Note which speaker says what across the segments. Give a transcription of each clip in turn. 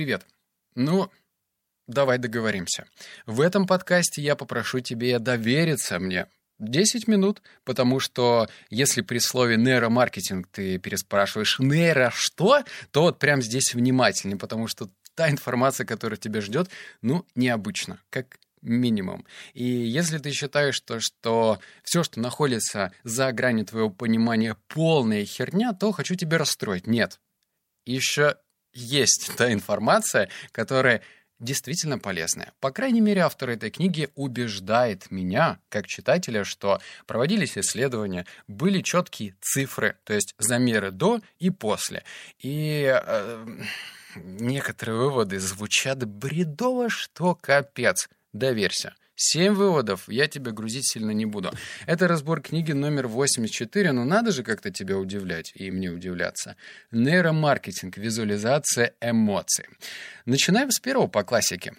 Speaker 1: Привет. Ну, давай договоримся. В этом подкасте я попрошу тебе довериться мне. 10 минут, потому что если при слове нейромаркетинг ты переспрашиваешь «нейро что?», то вот прямо здесь внимательнее, потому что та информация, которая тебя ждет, ну, необычно, как минимум. И если ты считаешь, что, что все, что находится за гранью твоего понимания, полная херня, то хочу тебя расстроить. Нет. Еще есть та информация, которая действительно полезная. По крайней мере, автор этой книги убеждает меня, как читателя, что проводились исследования, были четкие цифры, то есть замеры до и после. И э, некоторые выводы звучат бредово, что капец. Доверься. Семь выводов, я тебя грузить сильно не буду. Это разбор книги номер 84, но надо же как-то тебя удивлять, и мне удивляться. Нейромаркетинг, визуализация эмоций. Начинаем с первого по классике.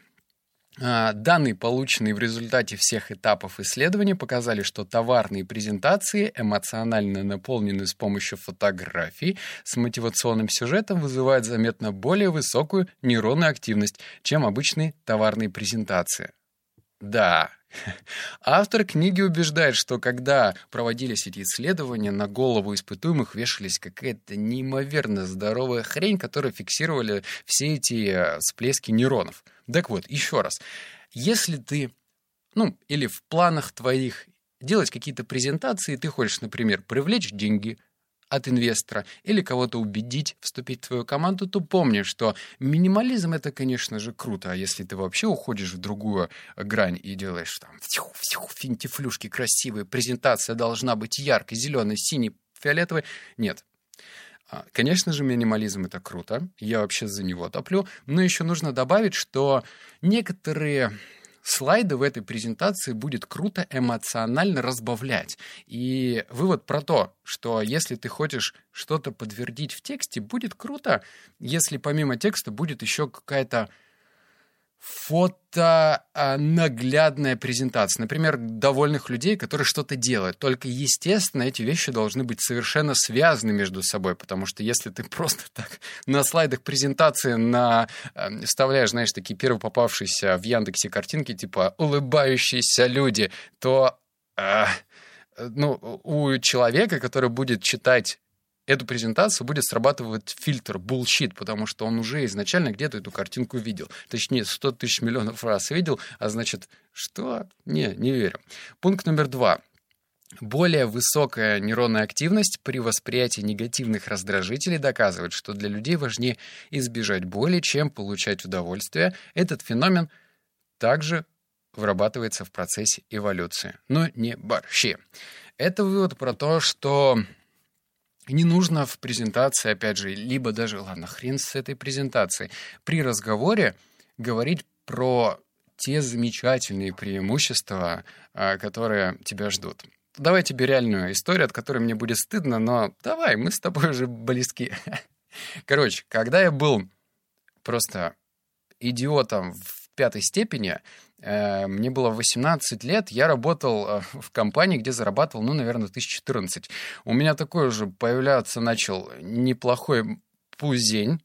Speaker 1: А, данные, полученные в результате всех этапов исследования, показали, что товарные презентации, эмоционально наполненные с помощью фотографий с мотивационным сюжетом, вызывают заметно более высокую нейронную активность, чем обычные товарные презентации. Да. Автор книги убеждает, что когда проводились эти исследования, на голову испытуемых вешались какая-то неимоверно здоровая хрень, которая фиксировали все эти э, всплески нейронов. Так вот, еще раз. Если ты, ну, или в планах твоих делать какие-то презентации, ты хочешь, например, привлечь деньги, от инвестора или кого-то убедить вступить в твою команду, то помни, что минимализм — это, конечно же, круто. А если ты вообще уходишь в другую грань и делаешь там фью, финтифлюшки красивые, презентация должна быть яркой, зеленой, синей, фиолетовой, нет. А, конечно же, минимализм — это круто, я вообще за него топлю, но еще нужно добавить, что некоторые слайды в этой презентации будет круто эмоционально разбавлять. И вывод про то, что если ты хочешь что-то подтвердить в тексте, будет круто, если помимо текста будет еще какая-то фото наглядная презентация. Например, довольных людей, которые что-то делают. Только, естественно, эти вещи должны быть совершенно связаны между собой, потому что если ты просто так на слайдах презентации на... Эм, вставляешь, знаешь, такие первые попавшиеся в Яндексе картинки, типа «улыбающиеся люди», то э, ну, у человека, который будет читать эту презентацию будет срабатывать фильтр bullshit, потому что он уже изначально где-то эту картинку видел. Точнее, 100 тысяч миллионов раз видел, а значит, что? Не, не верю. Пункт номер два. Более высокая нейронная активность при восприятии негативных раздражителей доказывает, что для людей важнее избежать боли, чем получать удовольствие. Этот феномен также вырабатывается в процессе эволюции. Но не вообще. Это вывод про то, что не нужно в презентации, опять же, либо даже, ладно, хрен с этой презентацией, при разговоре говорить про те замечательные преимущества, а, которые тебя ждут. Давай тебе реальную историю, от которой мне будет стыдно, но давай, мы с тобой уже близки. Короче, когда я был просто идиотом в пятой степени, мне было 18 лет, я работал э, в компании, где зарабатывал, ну, наверное, 1014. У меня такой уже появляться начал неплохой пузень,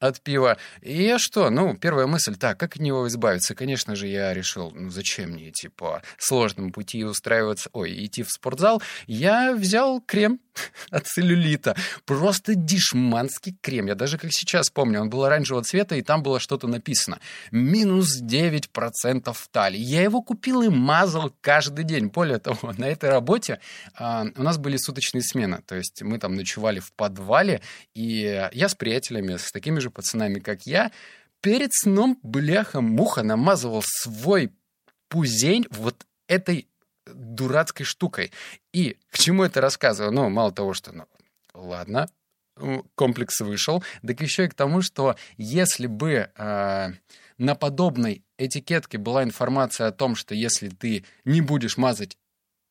Speaker 1: от пива. И я что? Ну, первая мысль, так, как от него избавиться? Конечно же, я решил, ну, зачем мне, типа, сложным пути устраиваться, ой, идти в спортзал. Я взял крем от целлюлита. Просто дешманский крем. Я даже как сейчас помню, он был оранжевого цвета, и там было что-то написано. Минус 9% талии. Я его купил и мазал каждый день. Более того, на этой работе а, у нас были суточные смены. То есть мы там ночевали в подвале, и я с приятелями, с такими же пацанами, как я, перед сном бляха-муха намазывал свой пузень вот этой дурацкой штукой. И к чему это рассказываю? Ну, мало того, что, ну, ладно, комплекс вышел, так еще и к тому, что если бы э, на подобной этикетке была информация о том, что если ты не будешь мазать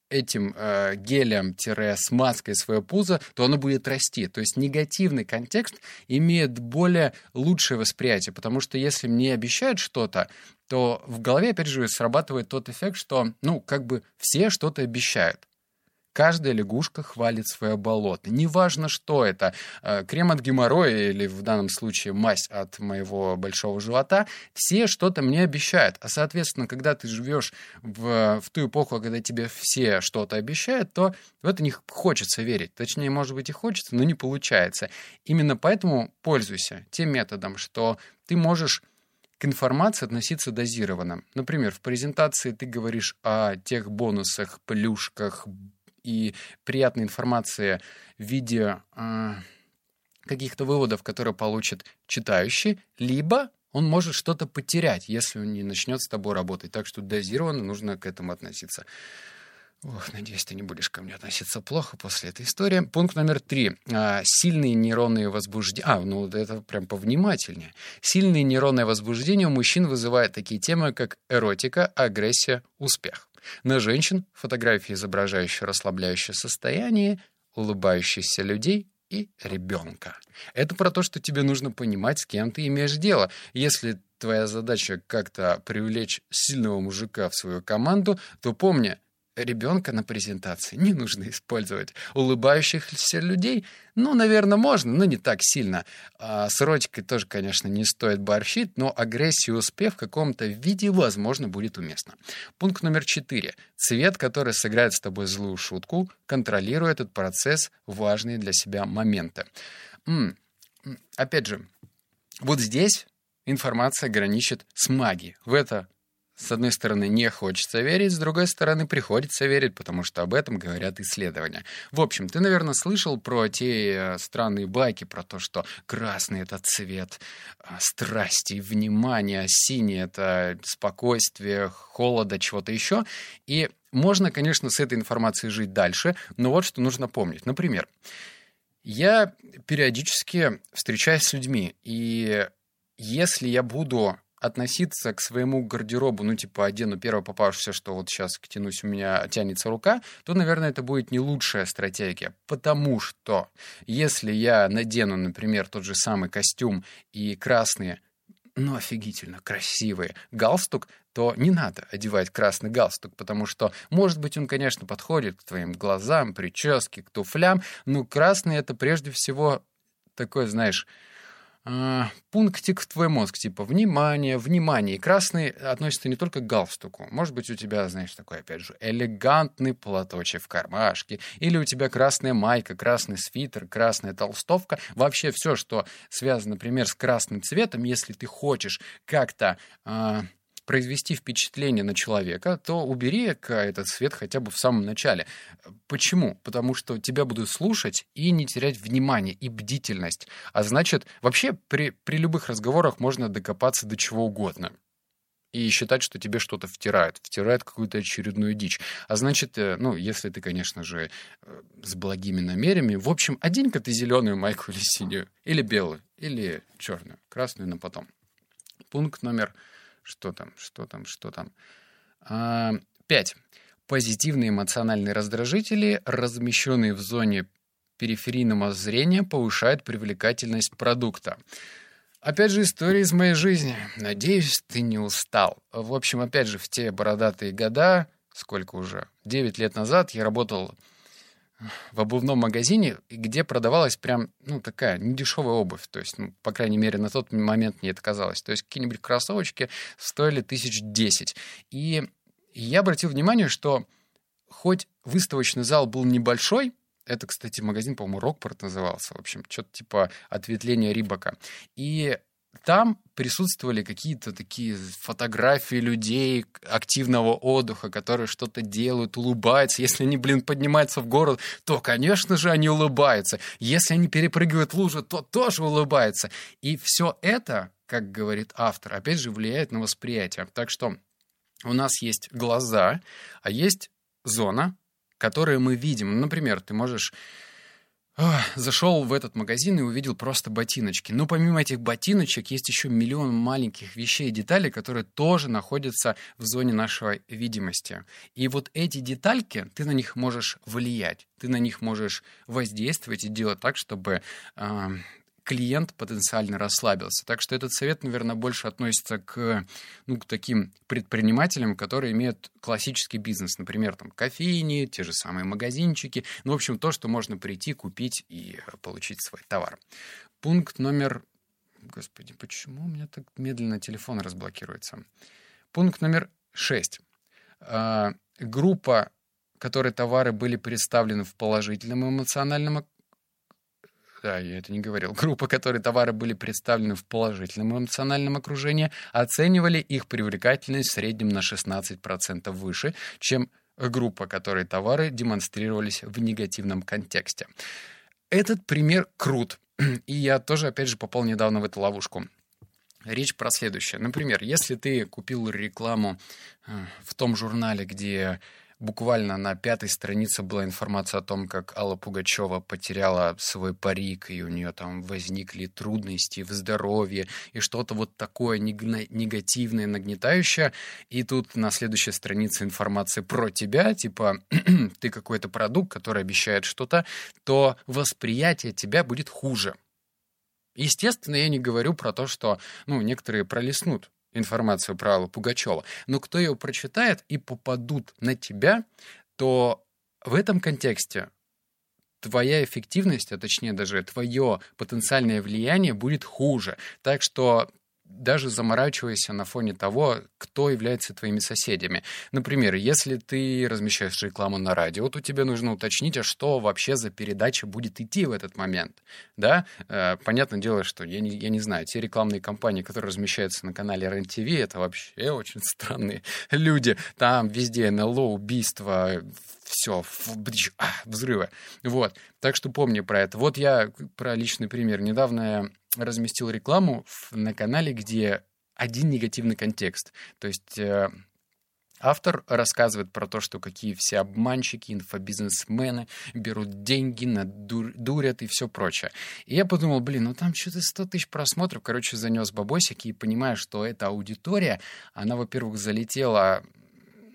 Speaker 1: этим э, гелем-смазкой свое пузо, то оно будет расти. То есть негативный контекст имеет более лучшее восприятие, потому что если мне обещают что-то, то в голове, опять же, срабатывает тот эффект, что, ну, как бы все что-то обещают. Каждая лягушка хвалит свое болото. Неважно, что это. Э, крем от геморроя или в данном случае мазь от моего большого живота. Все что-то мне обещают. А, соответственно, когда ты живешь в, в ту эпоху, когда тебе все что-то обещают, то в это не хочется верить. Точнее, может быть, и хочется, но не получается. Именно поэтому пользуйся тем методом, что ты можешь к информации относиться дозированно. Например, в презентации ты говоришь о тех бонусах, плюшках, и приятной информации в виде э, каких-то выводов, которые получит читающий, либо он может что-то потерять, если он не начнет с тобой работать. Так что дозированно нужно к этому относиться. Ох, надеюсь, ты не будешь ко мне относиться плохо после этой истории. Пункт номер три. А, сильные нейронные возбуждения. А, ну это прям повнимательнее. Сильные нейронные возбуждения у мужчин вызывают такие темы, как эротика, агрессия, успех. На женщин фотографии, изображающие расслабляющее состояние, улыбающихся людей и ребенка. Это про то, что тебе нужно понимать, с кем ты имеешь дело. Если твоя задача как-то привлечь сильного мужика в свою команду, то помни, ребенка на презентации не нужно использовать. Улыбающихся людей, ну, наверное, можно, но не так сильно. А с эротикой тоже, конечно, не стоит борщить, но агрессия и успех в каком-то виде, возможно, будет уместно. Пункт номер четыре. Цвет, который сыграет с тобой злую шутку, контролируя этот процесс, важные для себя моменты. М -м, опять же, вот здесь информация граничит с магией. В это с одной стороны, не хочется верить, с другой стороны, приходится верить, потому что об этом говорят исследования. В общем, ты, наверное, слышал про те э, странные байки, про то, что красный — это цвет а, страсти, внимания, а синий — это спокойствие, холода, чего-то еще. И можно, конечно, с этой информацией жить дальше, но вот что нужно помнить. Например, я периодически встречаюсь с людьми, и если я буду относиться к своему гардеробу, ну, типа, одену первое попавшееся, что вот сейчас тянусь, у меня тянется рука, то, наверное, это будет не лучшая стратегия. Потому что если я надену, например, тот же самый костюм и красные, ну, офигительно красивый галстук, то не надо одевать красный галстук, потому что, может быть, он, конечно, подходит к твоим глазам, прическе, к туфлям, но красный — это прежде всего такой, знаешь, а, пунктик в твой мозг, типа внимание, внимание. И красный относится не только к галстуку. Может быть, у тебя, знаешь, такой, опять же, элегантный платочек в кармашке, или у тебя красная майка, красный свитер, красная толстовка. Вообще все, что связано, например, с красным цветом, если ты хочешь как-то... Э, произвести впечатление на человека, то убери этот свет хотя бы в самом начале. Почему? Потому что тебя будут слушать и не терять внимание и бдительность. А значит, вообще при, при любых разговорах можно докопаться до чего угодно и считать, что тебе что-то втирают, втирают какую-то очередную дичь. А значит, э, ну, если ты, конечно же, э, с благими намерениями, в общем, одень-ка ты зеленую майку или синюю, или белую, или черную, красную на потом. Пункт номер что там, что там, что там. А, пять. Позитивные эмоциональные раздражители, размещенные в зоне периферийного зрения, повышают привлекательность продукта. Опять же, история из моей жизни. Надеюсь, ты не устал. В общем, опять же, в те бородатые года, сколько уже, 9 лет назад, я работал в обувном магазине, где продавалась прям, ну, такая недешевая обувь. То есть, ну, по крайней мере, на тот момент мне это казалось. То есть, какие-нибудь кроссовочки стоили тысяч десять. И я обратил внимание, что хоть выставочный зал был небольшой, это, кстати, магазин, по-моему, Рокпорт назывался. В общем, что-то типа ответвления Рибака. И там присутствовали какие-то такие фотографии людей активного отдыха, которые что-то делают, улыбаются. Если они, блин, поднимаются в город, то, конечно же, они улыбаются. Если они перепрыгивают лужу, то тоже улыбаются. И все это, как говорит автор, опять же, влияет на восприятие. Так что у нас есть глаза, а есть зона, которую мы видим. Например, ты можешь Зашел в этот магазин и увидел просто ботиночки. Но помимо этих ботиночек есть еще миллион маленьких вещей и деталей, которые тоже находятся в зоне нашей видимости. И вот эти детальки, ты на них можешь влиять, ты на них можешь воздействовать и делать так, чтобы э, клиент потенциально расслабился. Так что этот совет, наверное, больше относится к, ну, к таким предпринимателям, которые имеют классический бизнес, например, там кофейни, те же самые магазинчики, ну, в общем, то, что можно прийти, купить и получить свой товар. Пункт номер... Господи, почему у меня так медленно телефон разблокируется? Пункт номер шесть. А, группа, которой товары были представлены в положительном эмоциональном да, я это не говорил. Группа, которой товары были представлены в положительном эмоциональном окружении, оценивали их привлекательность в среднем на 16% выше, чем группа, которой товары демонстрировались в негативном контексте. Этот пример крут. И я тоже, опять же, попал недавно в эту ловушку. Речь про следующее. Например, если ты купил рекламу э, в том журнале, где буквально на пятой странице была информация о том, как Алла Пугачева потеряла свой парик, и у нее там возникли трудности в здоровье, и что-то вот такое негативное, нагнетающее. И тут на следующей странице информация про тебя, типа ты какой-то продукт, который обещает что-то, то восприятие тебя будет хуже. Естественно, я не говорю про то, что ну, некоторые пролеснут информацию про Аллу Пугачева, но кто ее прочитает и попадут на тебя, то в этом контексте твоя эффективность, а точнее даже твое потенциальное влияние будет хуже. Так что даже заморачивайся на фоне того, кто является твоими соседями. Например, если ты размещаешь рекламу на радио, то тебе нужно уточнить, а что вообще за передача будет идти в этот момент. Да? Э, понятное дело, что я не, я не знаю, те рекламные кампании, которые размещаются на канале РЕН-ТВ, это вообще очень странные люди. Там везде НЛО, убийства, все, а, взрывы. Вот. Так что помни про это. Вот я про личный пример. Недавно я разместил рекламу на канале, где один негативный контекст. То есть э, Автор рассказывает про то, что какие все обманщики, инфобизнесмены берут деньги, надурят и все прочее. И я подумал, блин, ну там что-то 100 тысяч просмотров. Короче, занес бабосики и понимаю, что эта аудитория, она, во-первых, залетела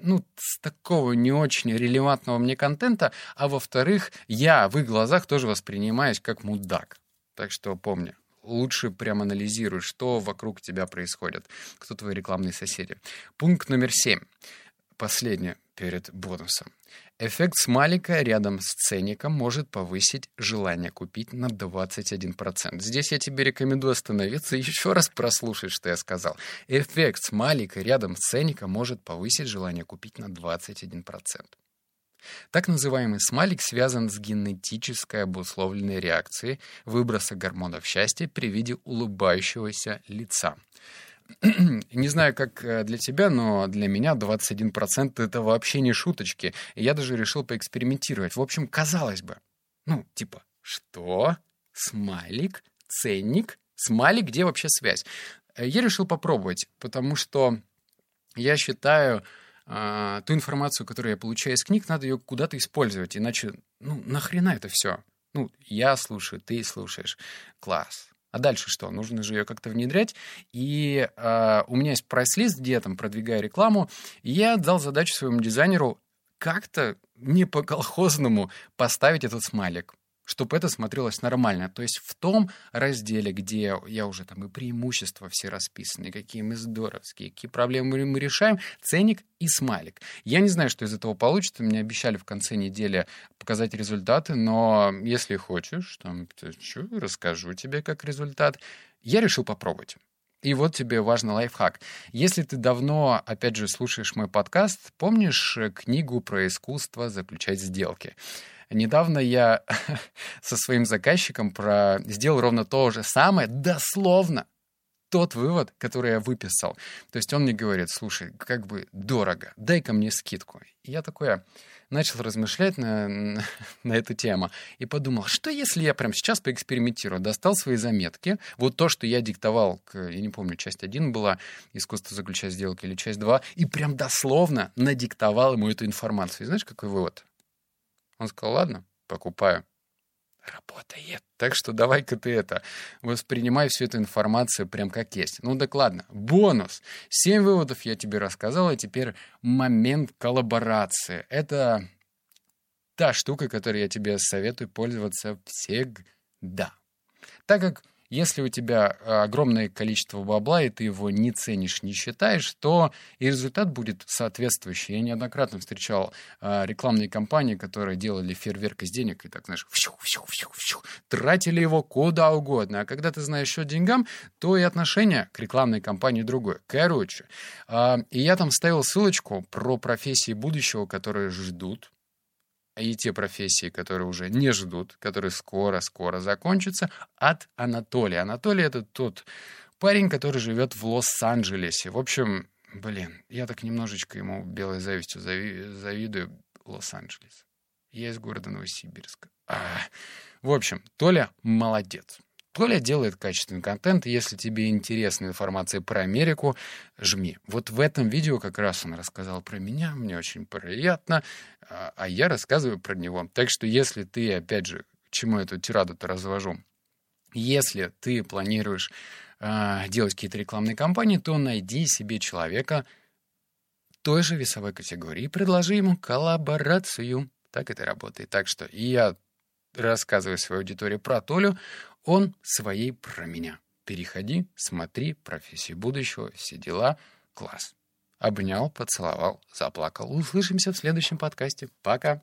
Speaker 1: ну, с такого не очень релевантного мне контента, а во-вторых, я в их глазах тоже воспринимаюсь как мудак. Так что помни, лучше прям анализируй, что вокруг тебя происходит, кто твои рекламные соседи. Пункт номер семь. Последнее перед бонусом. Эффект смайлика рядом с ценником может повысить желание купить на 21%. Здесь я тебе рекомендую остановиться и еще раз прослушать, что я сказал. Эффект смайлика рядом с ценником может повысить желание купить на 21%. Так называемый смайлик связан с генетической обусловленной реакцией выброса гормонов счастья при виде улыбающегося лица. Не знаю, как э, для тебя, но для меня 21% это вообще не шуточки. И я даже решил поэкспериментировать. В общем, казалось бы, ну, типа, что? Смайлик? Ценник? Смайлик? Где вообще связь? Э, я решил попробовать, потому что я считаю, э, ту информацию, которую я получаю из книг, надо ее куда-то использовать, иначе, ну, нахрена это все? Ну, я слушаю, ты слушаешь. Класс. А дальше что? Нужно же ее как-то внедрять. И э, у меня есть прайс-лист, где я там продвигаю рекламу. И я дал задачу своему дизайнеру как-то не по-колхозному поставить этот смайлик чтобы это смотрелось нормально. То есть в том разделе, где я уже там и преимущества все расписаны, какие мы здоровские, какие проблемы мы решаем, ценник и смайлик. Я не знаю, что из этого получится. Мне обещали в конце недели показать результаты, но если хочешь, там, что, расскажу тебе как результат. Я решил попробовать. И вот тебе важный лайфхак. Если ты давно, опять же, слушаешь мой подкаст, помнишь книгу про искусство заключать сделки? Недавно я со своим заказчиком про... сделал ровно то же самое, дословно тот вывод, который я выписал. То есть он мне говорит, слушай, как бы дорого, дай-ка мне скидку. И я такой начал размышлять на, на эту тему и подумал, что если я прямо сейчас поэкспериментирую, достал свои заметки, вот то, что я диктовал, к, я не помню, часть 1 была «Искусство заключать сделки» или часть 2, и прям дословно надиктовал ему эту информацию. И знаешь, какой вывод? Он сказал, ладно, покупаю. Работает. Так что давай-ка ты это, воспринимай всю эту информацию прям как есть. Ну так ладно, бонус. Семь выводов я тебе рассказал, а теперь момент коллаборации. Это та штука, которой я тебе советую пользоваться всегда. Так как Если у тебя огромное количество бабла, и ты его не ценишь, не считаешь, то и результат будет соответствующий. Я неоднократно встречал а, рекламные кампании, которые делали фейерверк из денег и так, знаешь, фью, фью, фью, фью, тратили его куда угодно. А когда ты знаешь счет деньгам, то и отношение к рекламной кампании другое. Короче, а, и я там ставил ссылочку про профессии будущего, которые ждут и те профессии, которые уже не ждут, которые скоро-скоро закончатся, от Анатолия. Анатолий — это тот парень, который живет в Лос-Анджелесе. В общем, блин, я так немножечко ему белой завистью зави- завидую Лос-Анджелес. Я из города Новосибирска. А, в общем, Толя молодец. Толя делает качественный контент, и если тебе интересна информация про Америку, жми. Вот в этом видео как раз он рассказал про меня, мне очень приятно, а, а я рассказываю про него. Так что если ты, опять же, чему эту тираду-то развожу, если ты планируешь э, делать какие-то рекламные кампании, то найди себе человека той же весовой категории и предложи ему коллаборацию. Так это работает. Так что и я рассказываю своей аудитории про Толю, он своей про меня. Переходи, смотри, профессию будущего, все дела. Класс. Обнял, поцеловал, заплакал. Услышимся в следующем подкасте. Пока.